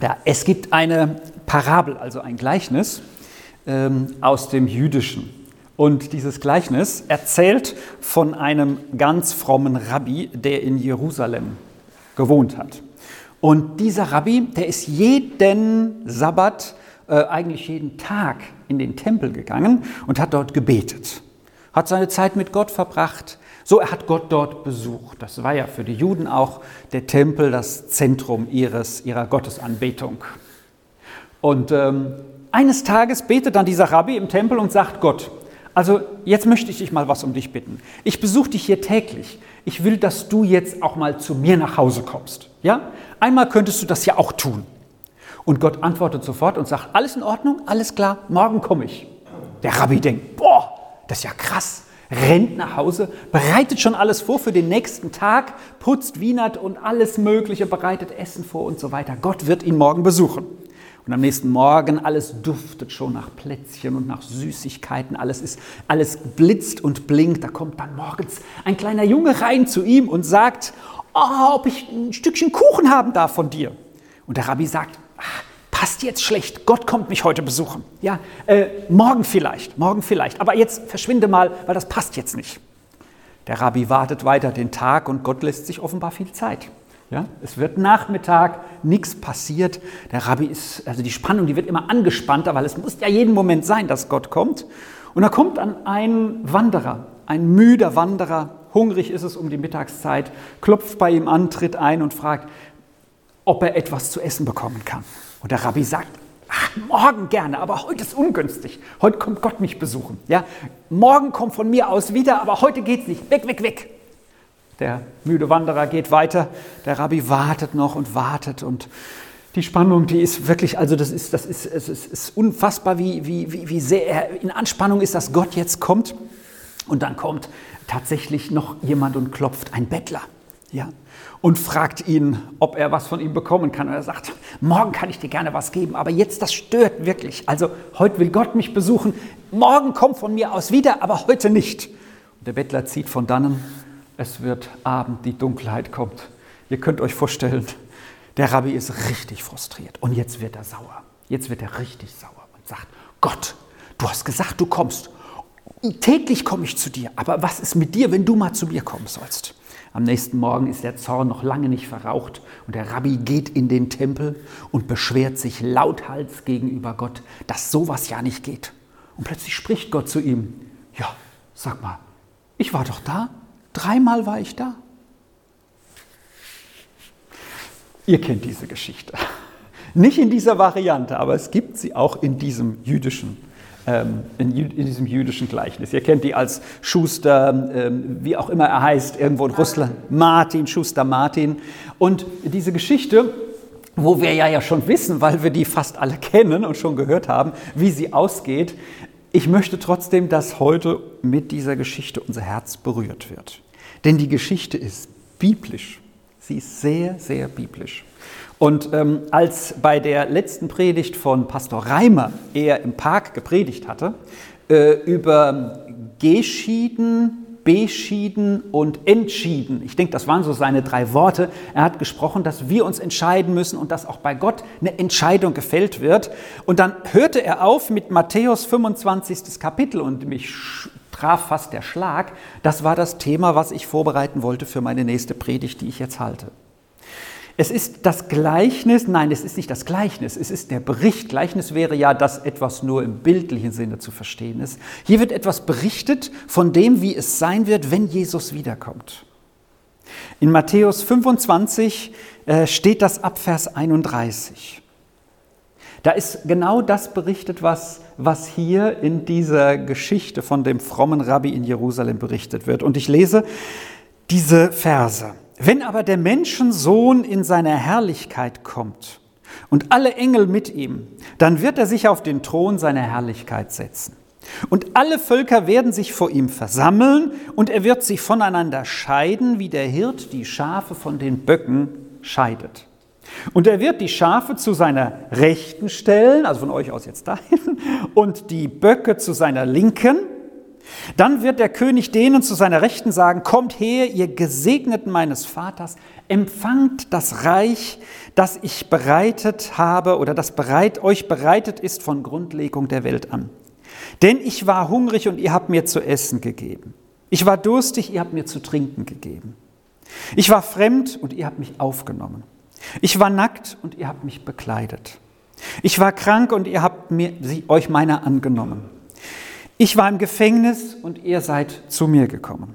Ja, es gibt eine Parabel, also ein Gleichnis ähm, aus dem Jüdischen. Und dieses Gleichnis erzählt von einem ganz frommen Rabbi, der in Jerusalem gewohnt hat. Und dieser Rabbi, der ist jeden Sabbat, äh, eigentlich jeden Tag in den Tempel gegangen und hat dort gebetet, hat seine Zeit mit Gott verbracht. So, er hat Gott dort besucht. Das war ja für die Juden auch der Tempel das Zentrum ihres, ihrer Gottesanbetung. Und ähm, eines Tages betet dann dieser Rabbi im Tempel und sagt Gott, also jetzt möchte ich dich mal was um dich bitten. Ich besuche dich hier täglich. Ich will, dass du jetzt auch mal zu mir nach Hause kommst. Ja? Einmal könntest du das ja auch tun. Und Gott antwortet sofort und sagt, alles in Ordnung, alles klar, morgen komme ich. Der Rabbi denkt, boah, das ist ja krass. Rennt nach Hause, bereitet schon alles vor für den nächsten Tag, putzt, wienert und alles Mögliche, bereitet Essen vor und so weiter. Gott wird ihn morgen besuchen. Und am nächsten Morgen alles duftet schon nach Plätzchen und nach Süßigkeiten. Alles ist, alles blitzt und blinkt. Da kommt dann morgens ein kleiner Junge rein zu ihm und sagt, oh, ob ich ein Stückchen Kuchen haben darf von dir. Und der Rabbi sagt, ach, passt jetzt schlecht. Gott kommt mich heute besuchen. Ja, äh, morgen vielleicht, morgen vielleicht. Aber jetzt verschwinde mal, weil das passt jetzt nicht. Der Rabbi wartet weiter den Tag und Gott lässt sich offenbar viel Zeit. Ja, es wird Nachmittag, nichts passiert. Der Rabbi ist, also die Spannung, die wird immer angespannter, weil es muss ja jeden Moment sein, dass Gott kommt. Und da kommt dann ein Wanderer, ein müder Wanderer, hungrig ist es um die Mittagszeit, klopft bei ihm an, tritt ein und fragt, ob er etwas zu essen bekommen kann. Und der Rabbi sagt, ach, morgen gerne, aber heute ist ungünstig. Heute kommt Gott mich besuchen. Ja, morgen kommt von mir aus wieder, aber heute geht's nicht. Weg, weg, weg. Der müde Wanderer geht weiter, der Rabbi wartet noch und wartet und die Spannung, die ist wirklich, also das ist, das ist, es ist, ist unfassbar, wie, wie, wie sehr er in Anspannung ist, dass Gott jetzt kommt. Und dann kommt tatsächlich noch jemand und klopft, ein Bettler, ja, und fragt ihn, ob er was von ihm bekommen kann. Und er sagt, morgen kann ich dir gerne was geben, aber jetzt, das stört wirklich. Also heute will Gott mich besuchen, morgen kommt von mir aus wieder, aber heute nicht. Und der Bettler zieht von dannen es wird Abend, die Dunkelheit kommt. Ihr könnt euch vorstellen, der Rabbi ist richtig frustriert und jetzt wird er sauer. Jetzt wird er richtig sauer und sagt, Gott, du hast gesagt, du kommst. Täglich komme ich zu dir, aber was ist mit dir, wenn du mal zu mir kommen sollst? Am nächsten Morgen ist der Zorn noch lange nicht verraucht und der Rabbi geht in den Tempel und beschwert sich lauthals gegenüber Gott, dass sowas ja nicht geht. Und plötzlich spricht Gott zu ihm, ja, sag mal, ich war doch da, Dreimal war ich da. Ihr kennt diese Geschichte. Nicht in dieser Variante, aber es gibt sie auch in diesem jüdischen, in, in, diesem jüdischen Gleichnis. Ihr kennt die als Schuster, ähm, wie auch immer er heißt, irgendwo in Russland, Martin, Schuster Martin. Und diese Geschichte, wo wir ja, ja schon wissen, weil wir die fast alle kennen und schon gehört haben, wie sie ausgeht, ich möchte trotzdem, dass heute mit dieser Geschichte unser Herz berührt wird. Denn die Geschichte ist biblisch. Sie ist sehr, sehr biblisch. Und ähm, als bei der letzten Predigt von Pastor Reimer er im Park gepredigt hatte, äh, über Geschieden, beschieden und entschieden. Ich denke, das waren so seine drei Worte. Er hat gesprochen, dass wir uns entscheiden müssen und dass auch bei Gott eine Entscheidung gefällt wird. Und dann hörte er auf mit Matthäus 25. Kapitel und mich traf fast der Schlag. Das war das Thema, was ich vorbereiten wollte für meine nächste Predigt, die ich jetzt halte. Es ist das Gleichnis, nein, es ist nicht das Gleichnis, es ist der Bericht. Gleichnis wäre ja, dass etwas nur im bildlichen Sinne zu verstehen ist. Hier wird etwas berichtet von dem, wie es sein wird, wenn Jesus wiederkommt. In Matthäus 25 äh, steht das ab Vers 31. Da ist genau das berichtet, was, was hier in dieser Geschichte von dem frommen Rabbi in Jerusalem berichtet wird. Und ich lese diese Verse. Wenn aber der Menschensohn in seiner Herrlichkeit kommt und alle Engel mit ihm, dann wird er sich auf den Thron seiner Herrlichkeit setzen. Und alle Völker werden sich vor ihm versammeln und er wird sie voneinander scheiden, wie der Hirt die Schafe von den Böcken scheidet. Und er wird die Schafe zu seiner Rechten stellen, also von euch aus jetzt dahin, und die Böcke zu seiner Linken. Dann wird der König denen zu seiner Rechten sagen, kommt her, ihr Gesegneten meines Vaters, empfangt das Reich, das ich bereitet habe oder das bereit, euch bereitet ist von Grundlegung der Welt an. Denn ich war hungrig und ihr habt mir zu essen gegeben. Ich war durstig, ihr habt mir zu trinken gegeben. Ich war fremd und ihr habt mich aufgenommen. Ich war nackt und ihr habt mich bekleidet. Ich war krank und ihr habt mir, sie, euch meiner angenommen. Ich war im Gefängnis und ihr seid zu mir gekommen.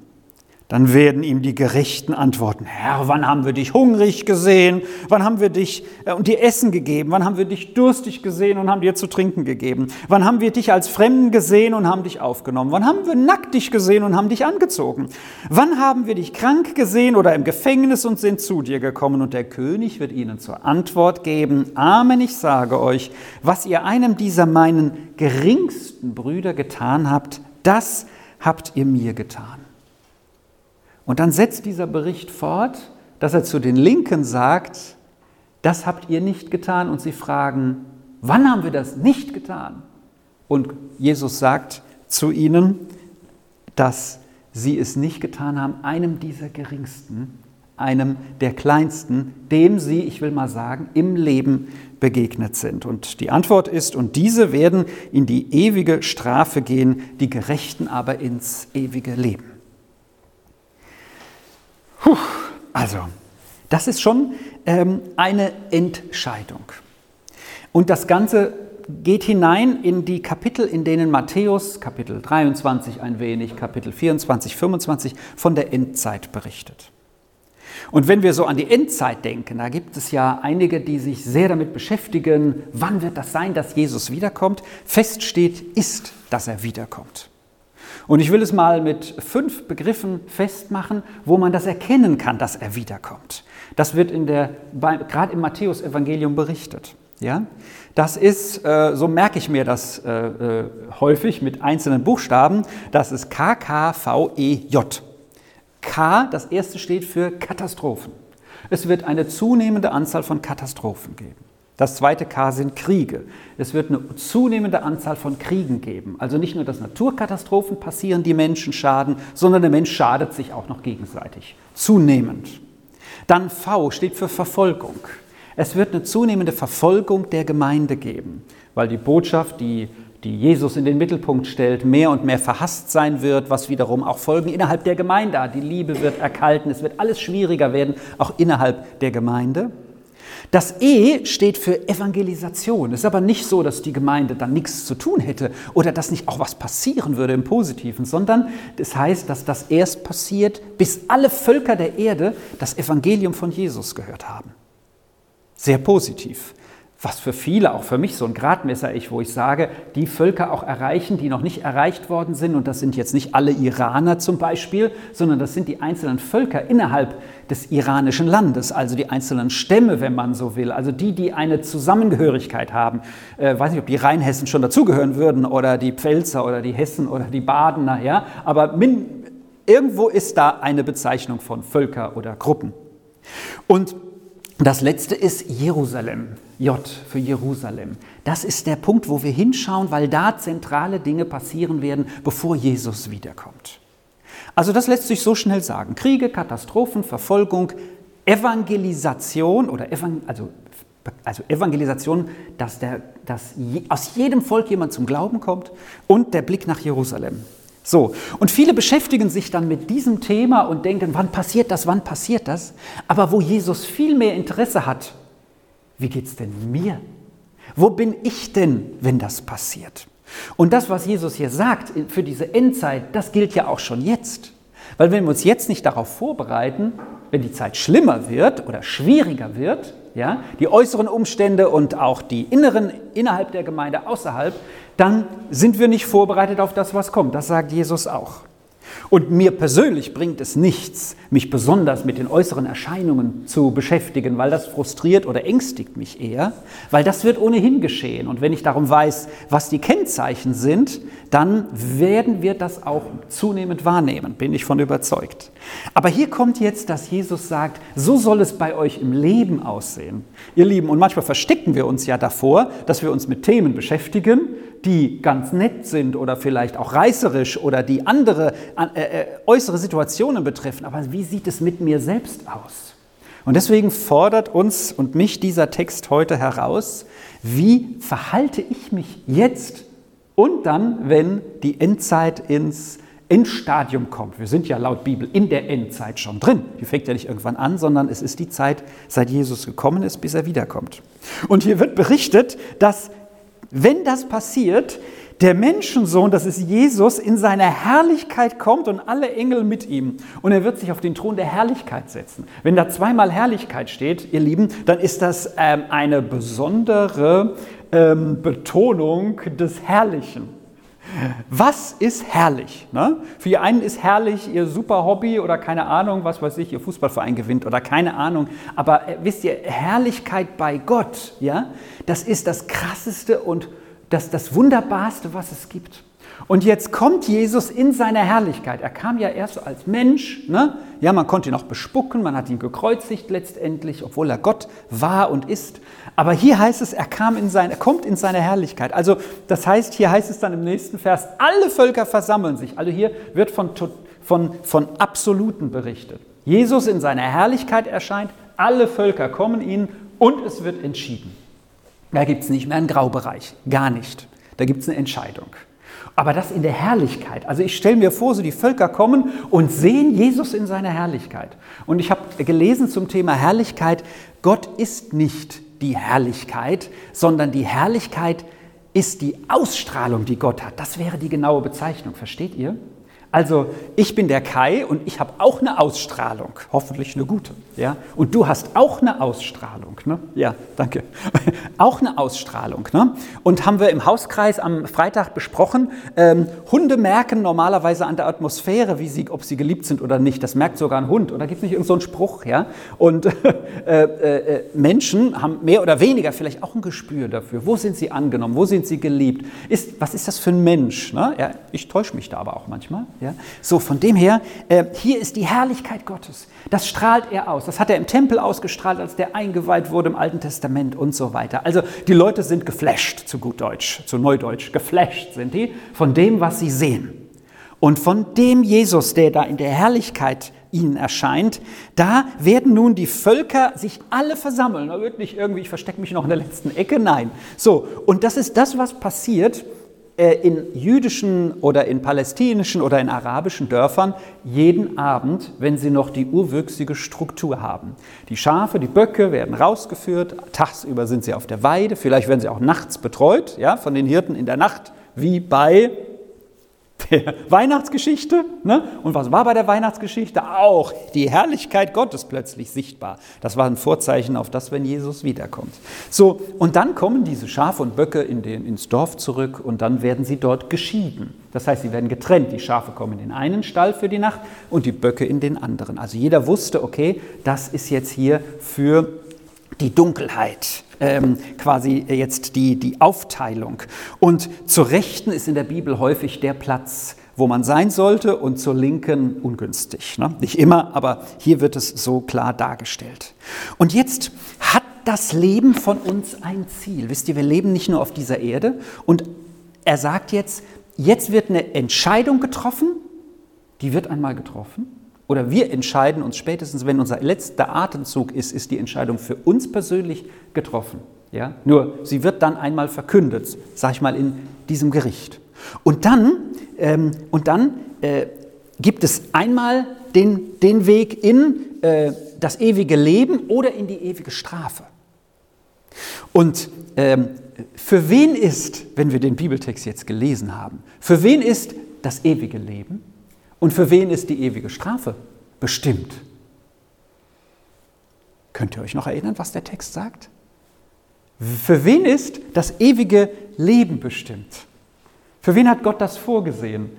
Dann werden ihm die Gerechten antworten, Herr, wann haben wir dich hungrig gesehen? Wann haben wir dich äh, und dir Essen gegeben? Wann haben wir dich durstig gesehen und haben dir zu trinken gegeben? Wann haben wir dich als Fremden gesehen und haben dich aufgenommen? Wann haben wir nackt dich gesehen und haben dich angezogen? Wann haben wir dich krank gesehen oder im Gefängnis und sind zu dir gekommen? Und der König wird ihnen zur Antwort geben, Amen, ich sage euch, was ihr einem dieser meinen geringsten Brüder getan habt, das habt ihr mir getan. Und dann setzt dieser Bericht fort, dass er zu den Linken sagt, das habt ihr nicht getan. Und sie fragen, wann haben wir das nicht getan? Und Jesus sagt zu ihnen, dass sie es nicht getan haben, einem dieser Geringsten, einem der Kleinsten, dem sie, ich will mal sagen, im Leben begegnet sind. Und die Antwort ist, und diese werden in die ewige Strafe gehen, die Gerechten aber ins ewige Leben. Puh, also, das ist schon ähm, eine Entscheidung. Und das Ganze geht hinein in die Kapitel, in denen Matthäus, Kapitel 23 ein wenig, Kapitel 24, 25 von der Endzeit berichtet. Und wenn wir so an die Endzeit denken, da gibt es ja einige, die sich sehr damit beschäftigen, wann wird das sein, dass Jesus wiederkommt. Fest steht, ist, dass er wiederkommt. Und ich will es mal mit fünf Begriffen festmachen, wo man das erkennen kann, dass er wiederkommt. Das wird in der, gerade im Matthäus-Evangelium berichtet. Ja? Das ist, äh, so merke ich mir das äh, äh, häufig mit einzelnen Buchstaben, das ist K, K, V, E, J. K, das erste steht für Katastrophen. Es wird eine zunehmende Anzahl von Katastrophen geben. Das zweite K sind Kriege. Es wird eine zunehmende Anzahl von Kriegen geben. Also nicht nur, dass Naturkatastrophen passieren, die Menschen schaden, sondern der Mensch schadet sich auch noch gegenseitig. Zunehmend. Dann V steht für Verfolgung. Es wird eine zunehmende Verfolgung der Gemeinde geben, weil die Botschaft, die, die Jesus in den Mittelpunkt stellt, mehr und mehr verhasst sein wird, was wiederum auch Folgen innerhalb der Gemeinde hat. Die Liebe wird erkalten, es wird alles schwieriger werden, auch innerhalb der Gemeinde. Das E steht für Evangelisation. Es ist aber nicht so, dass die Gemeinde dann nichts zu tun hätte oder dass nicht auch was passieren würde im Positiven, sondern das heißt, dass das erst passiert, bis alle Völker der Erde das Evangelium von Jesus gehört haben. Sehr positiv was für viele, auch für mich so ein Gradmesser ist, wo ich sage, die Völker auch erreichen, die noch nicht erreicht worden sind. Und das sind jetzt nicht alle Iraner zum Beispiel, sondern das sind die einzelnen Völker innerhalb des iranischen Landes, also die einzelnen Stämme, wenn man so will, also die, die eine Zusammengehörigkeit haben. Äh, weiß nicht, ob die Rheinhessen schon dazugehören würden oder die Pfälzer oder die Hessen oder die Badener, ja, aber min, irgendwo ist da eine Bezeichnung von Völker oder Gruppen. Und das letzte ist Jerusalem. J für Jerusalem. Das ist der Punkt, wo wir hinschauen, weil da zentrale Dinge passieren werden, bevor Jesus wiederkommt. Also das lässt sich so schnell sagen. Kriege, Katastrophen, Verfolgung, Evangelisation oder Evangel also, also Evangelisation, dass, der, dass aus jedem Volk jemand zum Glauben kommt und der Blick nach Jerusalem. So, und viele beschäftigen sich dann mit diesem Thema und denken, wann passiert das, wann passiert das? Aber wo Jesus viel mehr Interesse hat, wie geht es denn mir? Wo bin ich denn, wenn das passiert? Und das, was Jesus hier sagt für diese Endzeit, das gilt ja auch schon jetzt. Weil wenn wir uns jetzt nicht darauf vorbereiten, wenn die Zeit schlimmer wird oder schwieriger wird, ja, die äußeren Umstände und auch die inneren innerhalb der Gemeinde außerhalb, dann sind wir nicht vorbereitet auf das, was kommt. Das sagt Jesus auch. Und mir persönlich bringt es nichts, mich besonders mit den äußeren Erscheinungen zu beschäftigen, weil das frustriert oder ängstigt mich eher, weil das wird ohnehin geschehen. Und wenn ich darum weiß, was die Kennzeichen sind, dann werden wir das auch zunehmend wahrnehmen, bin ich von überzeugt. Aber hier kommt jetzt, dass Jesus sagt, so soll es bei euch im Leben aussehen. Ihr Lieben, und manchmal verstecken wir uns ja davor, dass wir uns mit Themen beschäftigen, die ganz nett sind oder vielleicht auch reißerisch oder die andere äh, äh, äußere Situationen betreffen. Aber wie sieht es mit mir selbst aus? Und deswegen fordert uns und mich dieser Text heute heraus, wie verhalte ich mich jetzt und dann, wenn die Endzeit ins Endstadium kommt. Wir sind ja laut Bibel in der Endzeit schon drin. Die fängt ja nicht irgendwann an, sondern es ist die Zeit, seit Jesus gekommen ist, bis er wiederkommt. Und hier wird berichtet, dass wenn das passiert, der Menschensohn, das ist Jesus, in seiner Herrlichkeit kommt und alle Engel mit ihm. Und er wird sich auf den Thron der Herrlichkeit setzen. Wenn da zweimal Herrlichkeit steht, ihr Lieben, dann ist das ähm, eine besondere ähm, Betonung des Herrlichen. Was ist herrlich? Ne? Für die einen ist herrlich ihr super Hobby oder keine Ahnung, was weiß ich, ihr Fußballverein gewinnt oder keine Ahnung. Aber äh, wisst ihr, Herrlichkeit bei Gott, ja, das ist das krasseste und das, das Wunderbarste, was es gibt. Und jetzt kommt Jesus in seiner Herrlichkeit. Er kam ja erst als Mensch. Ne? Ja, man konnte ihn auch bespucken, man hat ihn gekreuzigt letztendlich, obwohl er Gott war und ist. Aber hier heißt es, er, kam in sein, er kommt in seine Herrlichkeit. Also das heißt, hier heißt es dann im nächsten Vers, alle Völker versammeln sich. Also hier wird von, von, von Absoluten berichtet. Jesus in seiner Herrlichkeit erscheint, alle Völker kommen ihn und es wird entschieden. Da gibt es nicht mehr einen Graubereich, gar nicht. Da gibt es eine Entscheidung. Aber das in der Herrlichkeit. Also ich stelle mir vor, so die Völker kommen und sehen Jesus in seiner Herrlichkeit. Und ich habe gelesen zum Thema Herrlichkeit, Gott ist nicht die Herrlichkeit, sondern die Herrlichkeit ist die Ausstrahlung, die Gott hat. Das wäre die genaue Bezeichnung, versteht ihr? Also ich bin der Kai und ich habe auch eine Ausstrahlung, hoffentlich eine gute. Ja? Und du hast auch eine Ausstrahlung. Ne? Ja, danke. auch eine Ausstrahlung. Ne? Und haben wir im Hauskreis am Freitag besprochen, ähm, Hunde merken normalerweise an der Atmosphäre, wie sie, ob sie geliebt sind oder nicht. Das merkt sogar ein Hund. Und da gibt es nicht irgendeinen so Spruch. Ja? Und äh, äh, Menschen haben mehr oder weniger vielleicht auch ein Gespür dafür. Wo sind sie angenommen? Wo sind sie geliebt? Ist, was ist das für ein Mensch? Ne? Ja, ich täusche mich da aber auch manchmal. Ja? So, von dem her, äh, hier ist die Herrlichkeit Gottes. Das strahlt er aus. Das hat er im Tempel ausgestrahlt, als der eingeweiht wurde im Alten Testament und so weiter. Also die Leute sind geflasht, zu gut Deutsch, zu Neudeutsch. Geflasht sind die von dem, was sie sehen. Und von dem Jesus, der da in der Herrlichkeit ihnen erscheint, da werden nun die Völker sich alle versammeln. Da wird nicht irgendwie, ich verstecke mich noch in der letzten Ecke, nein. So, und das ist das, was passiert, in jüdischen oder in palästinischen oder in arabischen Dörfern jeden Abend, wenn sie noch die urwüchsige Struktur haben. Die Schafe, die Böcke werden rausgeführt, tagsüber sind sie auf der Weide, vielleicht werden sie auch nachts betreut, ja, von den Hirten in der Nacht, wie bei der Weihnachtsgeschichte. Ne? Und was war bei der Weihnachtsgeschichte? Auch die Herrlichkeit Gottes plötzlich sichtbar. Das war ein Vorzeichen auf das, wenn Jesus wiederkommt. So, und dann kommen diese Schafe und Böcke in den, ins Dorf zurück und dann werden sie dort geschieden. Das heißt, sie werden getrennt. Die Schafe kommen in den einen Stall für die Nacht und die Böcke in den anderen. Also jeder wusste, okay, das ist jetzt hier für die Dunkelheit ähm, quasi jetzt die, die Aufteilung. Und zur Rechten ist in der Bibel häufig der Platz, wo man sein sollte, und zur Linken ungünstig. Ne? Nicht immer, aber hier wird es so klar dargestellt. Und jetzt hat das Leben von uns ein Ziel. Wisst ihr, wir leben nicht nur auf dieser Erde. Und er sagt jetzt, jetzt wird eine Entscheidung getroffen, die wird einmal getroffen. Oder wir entscheiden uns spätestens, wenn unser letzter Atemzug ist, ist die Entscheidung für uns persönlich getroffen. Ja? Nur sie wird dann einmal verkündet, sag ich mal, in diesem Gericht. Und dann, ähm, und dann äh, gibt es einmal den, den Weg in äh, das ewige Leben oder in die ewige Strafe. Und ähm, für wen ist, wenn wir den Bibeltext jetzt gelesen haben, für wen ist das ewige Leben? Und für wen ist die ewige Strafe bestimmt? Könnt ihr euch noch erinnern, was der Text sagt? Für wen ist das ewige Leben bestimmt? Für wen hat Gott das vorgesehen,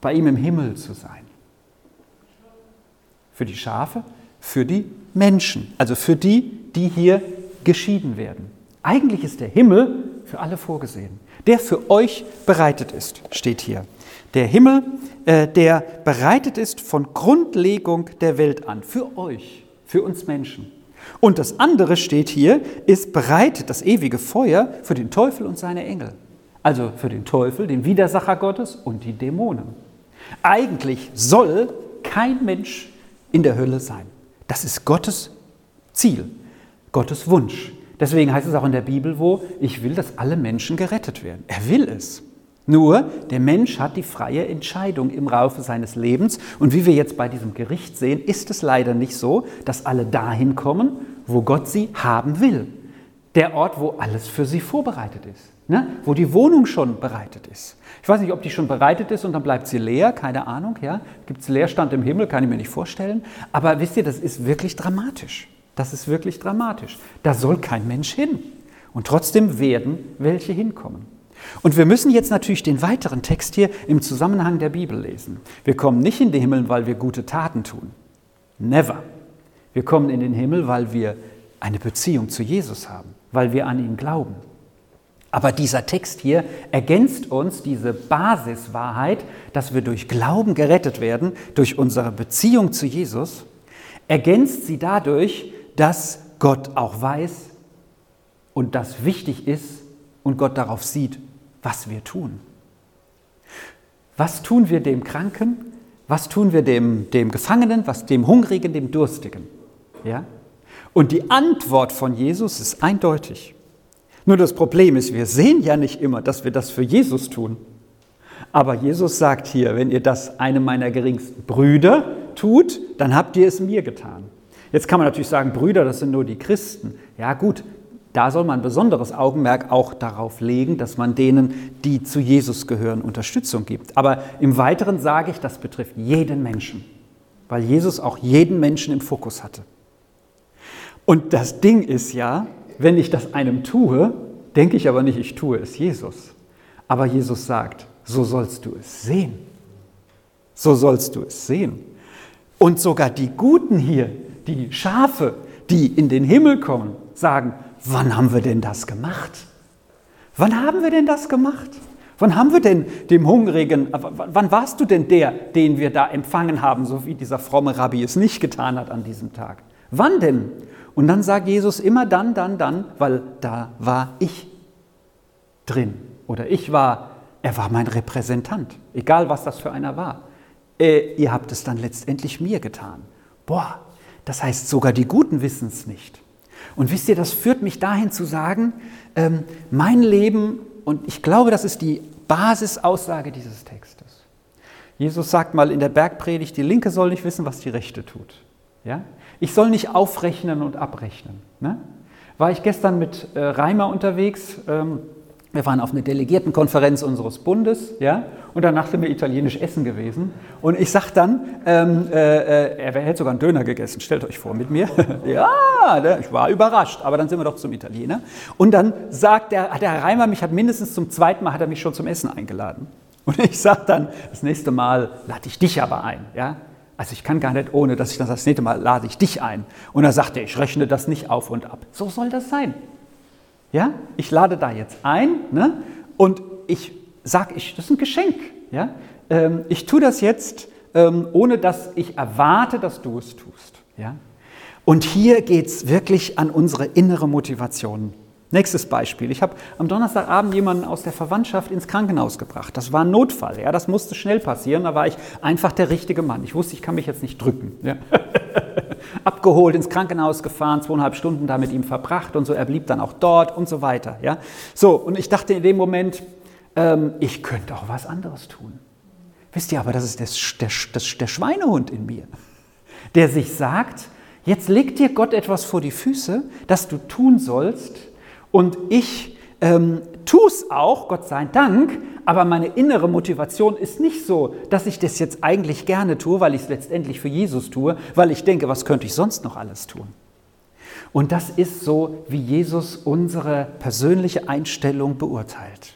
bei ihm im Himmel zu sein? Für die Schafe, für die Menschen, also für die, die hier geschieden werden. Eigentlich ist der Himmel für alle vorgesehen, der für euch bereitet ist, steht hier. Der Himmel, äh, der bereitet ist von Grundlegung der Welt an, für euch, für uns Menschen. Und das andere steht hier, ist bereitet das ewige Feuer für den Teufel und seine Engel. Also für den Teufel, den Widersacher Gottes und die Dämonen. Eigentlich soll kein Mensch in der Hölle sein. Das ist Gottes Ziel, Gottes Wunsch. Deswegen heißt es auch in der Bibel, wo ich will, dass alle Menschen gerettet werden. Er will es. Nur der Mensch hat die freie Entscheidung im Laufe seines Lebens. Und wie wir jetzt bei diesem Gericht sehen, ist es leider nicht so, dass alle dahin kommen, wo Gott sie haben will. Der Ort, wo alles für sie vorbereitet ist. Ne? Wo die Wohnung schon bereitet ist. Ich weiß nicht, ob die schon bereitet ist und dann bleibt sie leer, keine Ahnung. Ja? Gibt es Leerstand im Himmel, kann ich mir nicht vorstellen. Aber wisst ihr, das ist wirklich dramatisch. Das ist wirklich dramatisch. Da soll kein Mensch hin. Und trotzdem werden welche hinkommen. Und wir müssen jetzt natürlich den weiteren Text hier im Zusammenhang der Bibel lesen. Wir kommen nicht in den Himmel, weil wir gute Taten tun. Never. Wir kommen in den Himmel, weil wir eine Beziehung zu Jesus haben, weil wir an ihn glauben. Aber dieser Text hier ergänzt uns diese Basiswahrheit, dass wir durch Glauben gerettet werden, durch unsere Beziehung zu Jesus, ergänzt sie dadurch, dass Gott auch weiß und das wichtig ist und Gott darauf sieht, was wir tun. Was tun wir dem Kranken? Was tun wir dem, dem Gefangenen? Was dem Hungrigen, dem Durstigen? Ja? Und die Antwort von Jesus ist eindeutig. Nur das Problem ist, wir sehen ja nicht immer, dass wir das für Jesus tun. Aber Jesus sagt hier, wenn ihr das einem meiner geringsten Brüder tut, dann habt ihr es mir getan. Jetzt kann man natürlich sagen, Brüder, das sind nur die Christen. Ja gut, da soll man besonderes Augenmerk auch darauf legen, dass man denen, die zu Jesus gehören, Unterstützung gibt. Aber im Weiteren sage ich, das betrifft jeden Menschen, weil Jesus auch jeden Menschen im Fokus hatte. Und das Ding ist ja, wenn ich das einem tue, denke ich aber nicht, ich tue es Jesus. Aber Jesus sagt, so sollst du es sehen. So sollst du es sehen. Und sogar die Guten hier, die Schafe, die in den Himmel kommen, sagen, wann haben wir denn das gemacht? Wann haben wir denn das gemacht? Wann haben wir denn dem Hungrigen, wann warst du denn der, den wir da empfangen haben, so wie dieser fromme Rabbi es nicht getan hat an diesem Tag? Wann denn? Und dann sagt Jesus immer dann, dann, dann, weil da war ich drin. Oder ich war, er war mein Repräsentant, egal was das für einer war. Äh, ihr habt es dann letztendlich mir getan. Boah, das heißt, sogar die Guten wissen es nicht. Und wisst ihr, das führt mich dahin zu sagen, ähm, mein Leben, und ich glaube, das ist die Basisaussage dieses Textes. Jesus sagt mal in der Bergpredigt, die Linke soll nicht wissen, was die Rechte tut. Ja? Ich soll nicht aufrechnen und abrechnen. Ne? War ich gestern mit äh, Reimer unterwegs, ähm, wir waren auf einer Delegiertenkonferenz unseres Bundes, ja, und danach sind wir italienisch essen gewesen. Und ich sag dann, ähm, äh, äh er hätte sogar einen Döner gegessen, stellt euch vor mit mir. ja, ne, ich war überrascht, aber dann sind wir doch zum Italiener. Und dann sagt der, der Herr Reimer, mich hat mindestens zum zweiten Mal hat er mich schon zum Essen eingeladen. Und ich sag dann, das nächste Mal lade ich dich aber ein, ja. Also ich kann gar nicht, ohne dass ich dann das nächste Mal lade ich dich ein. Und er sagte, ich rechne das nicht auf und ab. So soll das sein. Ja, ich lade da jetzt ein ne? und ich sage, ich, das ist ein Geschenk. Ja? Ähm, ich tue das jetzt, ähm, ohne dass ich erwarte, dass du es tust. Ja? Und hier geht es wirklich an unsere innere Motivation. Nächstes Beispiel. Ich habe am Donnerstagabend jemanden aus der Verwandtschaft ins Krankenhaus gebracht. Das war ein Notfall. Ja, das musste schnell passieren. Da war ich einfach der richtige Mann. Ich wusste, ich kann mich jetzt nicht drücken. Ja. abgeholt, ins Krankenhaus gefahren, zweieinhalb Stunden da mit ihm verbracht und so. Er blieb dann auch dort und so weiter. Ja? So, und ich dachte in dem Moment, ähm, ich könnte auch was anderes tun. Wisst ihr aber, das ist der, der, der, der Schweinehund in mir, der sich sagt, jetzt legt dir Gott etwas vor die Füße, das du tun sollst und ich ähm, tue es auch, Gott sei Dank, aber meine innere Motivation ist nicht so, dass ich das jetzt eigentlich gerne tue, weil ich es letztendlich für Jesus tue, weil ich denke, was könnte ich sonst noch alles tun? Und das ist so, wie Jesus unsere persönliche Einstellung beurteilt.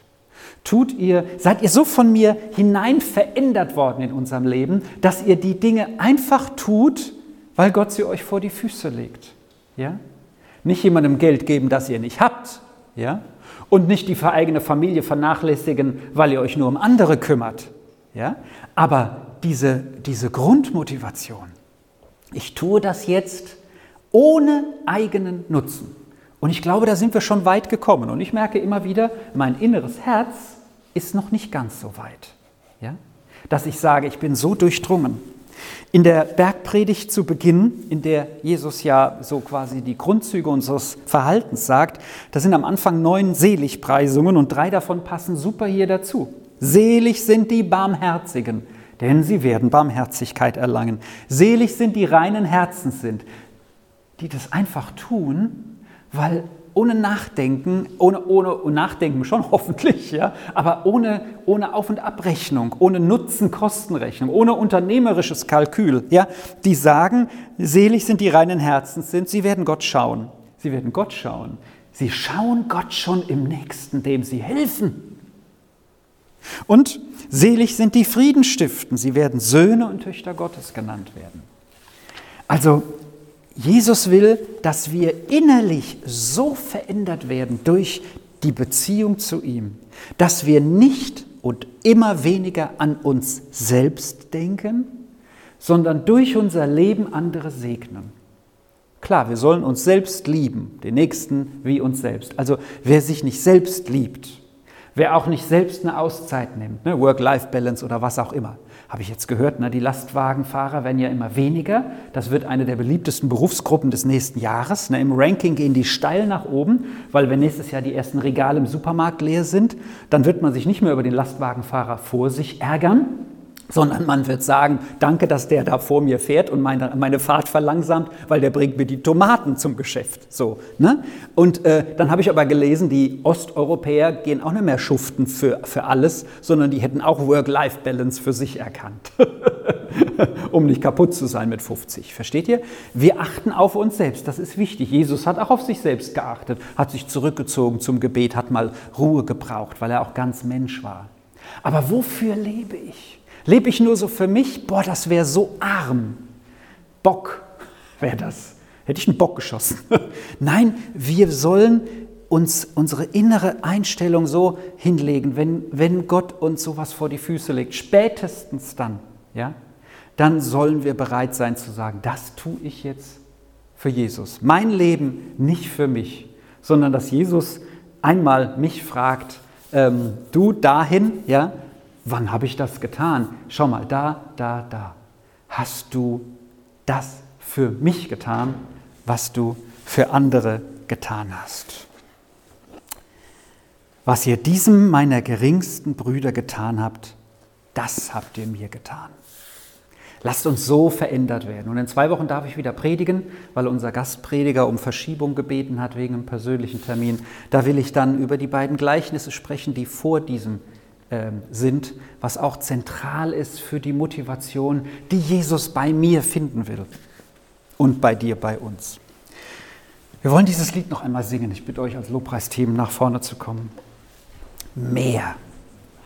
Tut ihr, seid ihr so von mir hinein verändert worden in unserem Leben, dass ihr die Dinge einfach tut, weil Gott sie euch vor die Füße legt? Ja? Nicht jemandem Geld geben, das ihr nicht habt, ja? Und nicht die eigene Familie vernachlässigen, weil ihr euch nur um andere kümmert. Ja? Aber diese, diese Grundmotivation, ich tue das jetzt ohne eigenen Nutzen. Und ich glaube, da sind wir schon weit gekommen. Und ich merke immer wieder, mein inneres Herz ist noch nicht ganz so weit. Ja? Dass ich sage, ich bin so durchdrungen. In der Bergpredigt zu Beginn, in der Jesus ja so quasi die Grundzüge unseres Verhaltens sagt, da sind am Anfang neun Seligpreisungen und drei davon passen super hier dazu. Selig sind die Barmherzigen, denn sie werden Barmherzigkeit erlangen. Selig sind die reinen Herzens sind, die das einfach tun, weil ohne Nachdenken, ohne, ohne Nachdenken schon hoffentlich, ja, aber ohne, ohne Auf- und Abrechnung, ohne Nutzen-Kostenrechnung, ohne unternehmerisches Kalkül, ja, die sagen, selig sind die reinen Herzens sind, sie werden Gott schauen. Sie werden Gott schauen. Sie schauen Gott schon im Nächsten, dem sie helfen. Und selig sind die Friedenstiften, sie werden Söhne und Töchter Gottes genannt werden. Also Jesus will, dass wir innerlich so verändert werden durch die Beziehung zu ihm, dass wir nicht und immer weniger an uns selbst denken, sondern durch unser Leben andere segnen. Klar, wir sollen uns selbst lieben, den Nächsten wie uns selbst. Also wer sich nicht selbst liebt, wer auch nicht selbst eine Auszeit nimmt, ne, Work-Life-Balance oder was auch immer, habe ich jetzt gehört, ne, die Lastwagenfahrer werden ja immer weniger. Das wird eine der beliebtesten Berufsgruppen des nächsten Jahres. Ne, Im Ranking gehen die steil nach oben, weil wenn nächstes Jahr die ersten Regale im Supermarkt leer sind, dann wird man sich nicht mehr über den Lastwagenfahrer vor sich ärgern, sondern man wird sagen, danke, dass der da vor mir fährt und meine, meine Fahrt verlangsamt, weil der bringt mir die Tomaten zum Geschäft. So, ne? Und äh, dann habe ich aber gelesen, die Osteuropäer gehen auch nicht mehr schuften für, für alles, sondern die hätten auch Work-Life-Balance für sich erkannt, um nicht kaputt zu sein mit 50. Versteht ihr? Wir achten auf uns selbst, das ist wichtig. Jesus hat auch auf sich selbst geachtet, hat sich zurückgezogen zum Gebet, hat mal Ruhe gebraucht, weil er auch ganz Mensch war. Aber wofür lebe ich? Lebe ich nur so für mich? Boah, das wäre so arm. Bock wäre das. Hätte ich einen Bock geschossen. Nein, wir sollen uns unsere innere Einstellung so hinlegen, wenn, wenn Gott uns sowas vor die Füße legt, spätestens dann, ja, dann sollen wir bereit sein zu sagen, das tue ich jetzt für Jesus. Mein Leben nicht für mich, sondern dass Jesus einmal mich fragt, ähm, du dahin, ja, Wann habe ich das getan? Schau mal, da, da, da. Hast du das für mich getan, was du für andere getan hast? Was ihr diesem meiner geringsten Brüder getan habt, das habt ihr mir getan. Lasst uns so verändert werden. Und in zwei Wochen darf ich wieder predigen, weil unser Gastprediger um Verschiebung gebeten hat wegen einem persönlichen Termin. Da will ich dann über die beiden Gleichnisse sprechen, die vor diesem sind, was auch zentral ist für die Motivation, die Jesus bei mir finden will und bei dir, bei uns. Wir wollen dieses Lied noch einmal singen. Ich bitte euch als Lobpreisteam nach vorne zu kommen. Mehr.